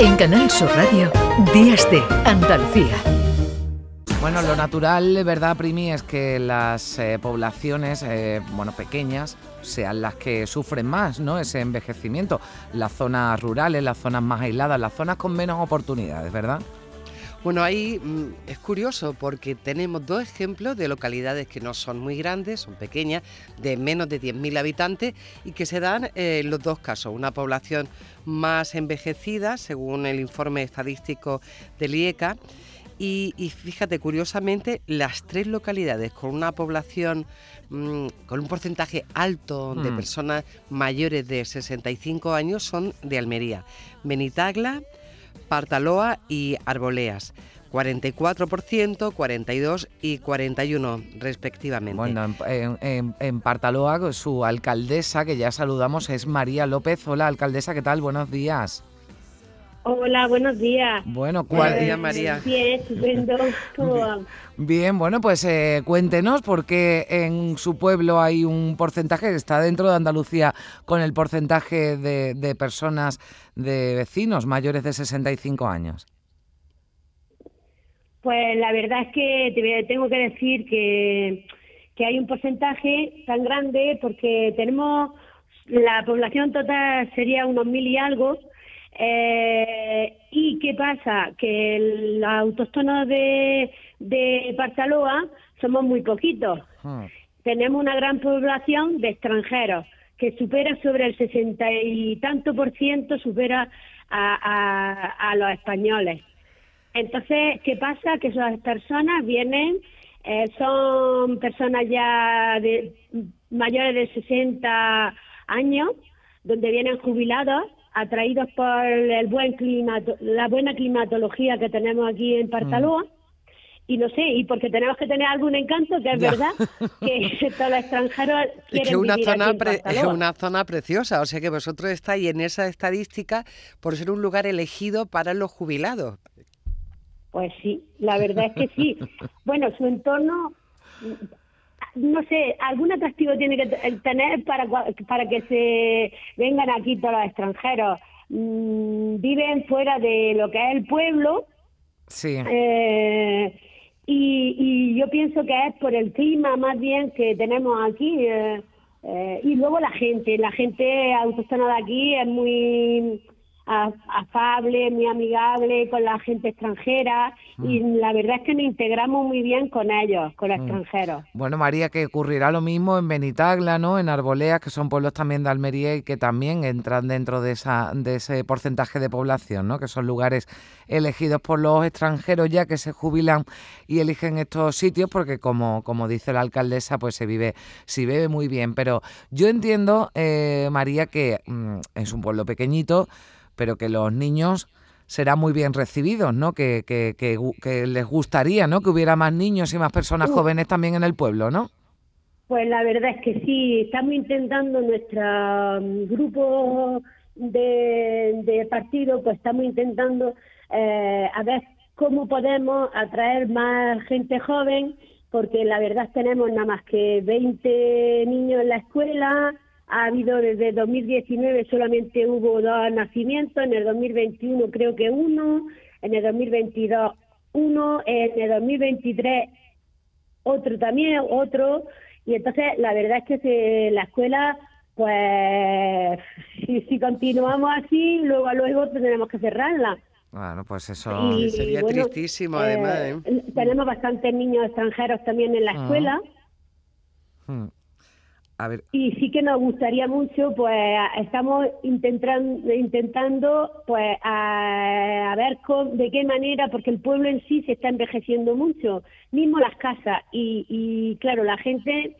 En Canal Sur Radio, Días de Andalucía. Bueno, lo natural, ¿verdad, Primi? Es que las eh, poblaciones, eh, bueno, pequeñas, sean las que sufren más, ¿no? Ese envejecimiento. Las zonas rurales, las zonas más aisladas, las zonas con menos oportunidades, ¿verdad? Bueno, ahí mm, es curioso porque tenemos dos ejemplos de localidades que no son muy grandes, son pequeñas, de menos de 10.000 habitantes y que se dan eh, en los dos casos. Una población más envejecida, según el informe estadístico del IECA, y, fíjate, curiosamente, las tres localidades con una población mm, con un porcentaje alto de mm. personas mayores de 65 años son de Almería. Benitagla, Partaloa y Arboleas. 44%, 42 y 41 respectivamente. Bueno, en, Partaloa su alcaldesa, que ya saludamos, es María López. Hola, alcaldesa, ¿qué tal? Buenos días. Hola, buenos días. Bueno, ¿cuál? día, María. Bien, estupendo. Bien, bueno, pues eh, cuéntenos por qué en su pueblo hay un porcentaje que está dentro de Andalucía con el porcentaje de, de personas, de vecinos mayores de 65 años. Pues la verdad es que te tengo que decir que, que hay un porcentaje tan grande porque tenemos la población total sería unos mil y algo eh, ¿Y qué pasa? Que los autóctonos de, de Partaloa somos muy poquitos. Ah. Tenemos una gran población de extranjeros que supera sobre el sesenta y tanto por ciento, supera a, a, los españoles. Entonces, ¿qué pasa? Que esas personas vienen, eh, son personas ya de mayores de 60 años, donde vienen jubilados atraídos por el buen clima, la buena climatología que tenemos aquí en Partaloa. Mm. Y no sé, y porque tenemos que tener algún encanto, que es verdad que todos los extranjeros quieren es que una zona Es una zona preciosa, o sea que vosotros estáis en esa estadística por ser un lugar elegido para los jubilados. Pues sí, la verdad es que sí. Bueno, su entorno no sé, algún atractivo tiene que tener para, para que se vengan aquí todos los extranjeros. Mm, viven fuera de lo que es el pueblo. Sí. Eh, y, yo pienso que es por el clima más bien que tenemos aquí. Eh, eh, y luego la gente, la gente autóctona de aquí es muy afable, muy amigable con la gente extranjera y mm. la verdad es que nos integramos muy bien con ellos, con los mm. extranjeros. Bueno, María, que ocurrirá lo mismo en Benitagla, ¿no? En Arboleas, que son pueblos también de Almería y que también entran dentro de, esa, de ese porcentaje de población, ¿no? Que son lugares elegidos por los extranjeros ya que se jubilan y eligen estos sitios porque como, como dice la alcaldesa, pues se vive, se vive muy bien. Pero yo entiendo, eh, María, que mm, es un pueblo pequeñito, pero que los niños serán muy bien recibidos, ¿no? Que, que, que, les gustaría, ¿no? Que hubiera más niños y más personas jóvenes también en el pueblo, ¿no? Pues la verdad es que sí, estamos intentando nuestro mm, grupo de, de partido, pues estamos intentando eh, a ver cómo podemos atraer más gente joven, porque la verdad tenemos nada más que 20 niños en la escuela, ha habido desde 2019 solamente hubo dos nacimientos, en el 2021 creo que uno, en el 2022 uno, en el 2023 otro también, otro, y entonces la verdad es que la escuela, pues si, continuamos así, luego luego tendremos que cerrarla. Bueno, pues eso sería tristísimo además. ¿eh? ¿eh? Tenemos bastantes niños extranjeros también en la ah. Y sí que nos gustaría mucho, pues estamos intentando, intentando pues a, ver de qué manera, porque el pueblo en sí se está envejeciendo mucho, mismo las casas, y, claro, la gente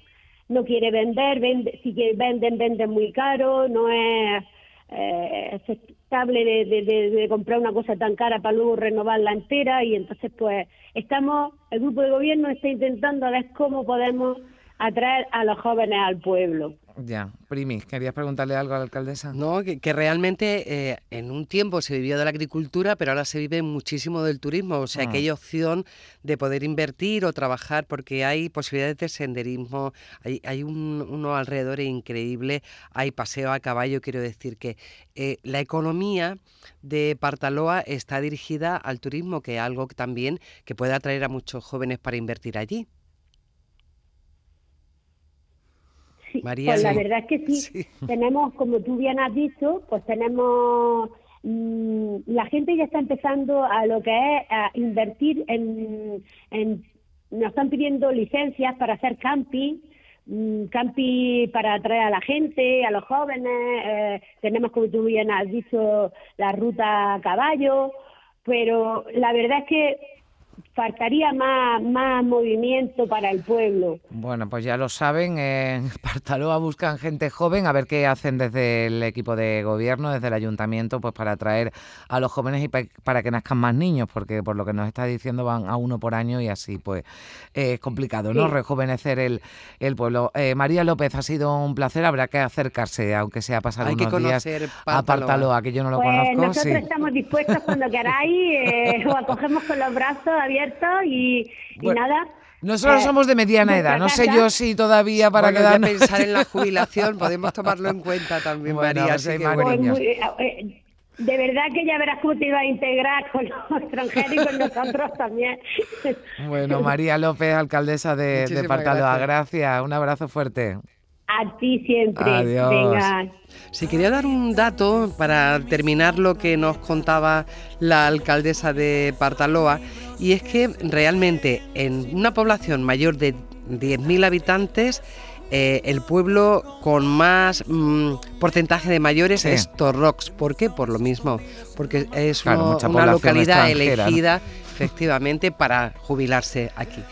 no quiere vender, vende, si venden, venden muy caro, no es eh, aceptable de, comprar una cosa tan cara para luego renovarla entera, y entonces pues estamos, el grupo de gobierno está intentando a ver cómo podemos atraer a los jóvenes al pueblo. Ya, Primis, ¿querías preguntarle algo a la alcaldesa? No, que, realmente eh, en un tiempo se vivió de la agricultura, pero ahora se vive muchísimo del turismo, o sea que hay opción de poder invertir o trabajar porque hay posibilidades de senderismo, hay, hay un, unos alrededores increíbles, hay paseo a caballo, quiero decir que eh, la economía de Partaloa está dirigida al turismo, que es algo también que puede atraer a muchos jóvenes para invertir allí. Pues la verdad es que sí. Tenemos, como tú bien has dicho, pues tenemos mm, la gente ya está empezando a lo que es a invertir en, nos están pidiendo licencias para hacer camping, mm, camping para atraer a la gente, a los jóvenes, eh, tenemos como tú bien has dicho la ruta a caballo, pero la verdad es que faltaría más, más movimiento para el pueblo. Bueno, pues ya lo saben, en Partaloa buscan gente joven, a ver qué hacen desde el equipo de gobierno, desde el ayuntamiento, pues para atraer a los jóvenes y para que nazcan más niños, porque por lo que nos está diciendo van a uno por año y así pues es complicado, ¿no? Rejuvenecer el, el pueblo. Eh, María López, ha sido un placer, habrá que acercarse, aunque sea pasar unos días a Partaloa, que yo no lo pues conozco. Nosotros estamos dispuestos cuando queráis, eh, o acogemos con los brazos abierto y, nada. Nosotros eh, somos de mediana edad, no sé yo si todavía para bueno, quedar... pensar en la jubilación podemos tomarlo en cuenta también, María. Pues eh, eh, de verdad que ya verás cómo te iba a integrar con los extranjeros y con nosotros también. Bueno, María López, alcaldesa de, de Partaloa, gracias. Un abrazo fuerte. A ti siempre. Adiós. Venga. Si quería dar un dato para terminar lo que nos contaba la alcaldesa de Partaloa, y es que realmente en una población mayor de 10.000 habitantes, eh, el pueblo con más mm, porcentaje de mayores es Torrox. ¿Por qué? Por lo mismo, porque es una localidad elegida efectivamente para jubilarse aquí.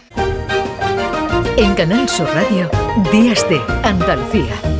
En Canal Sur Radio, Días de Andalucía.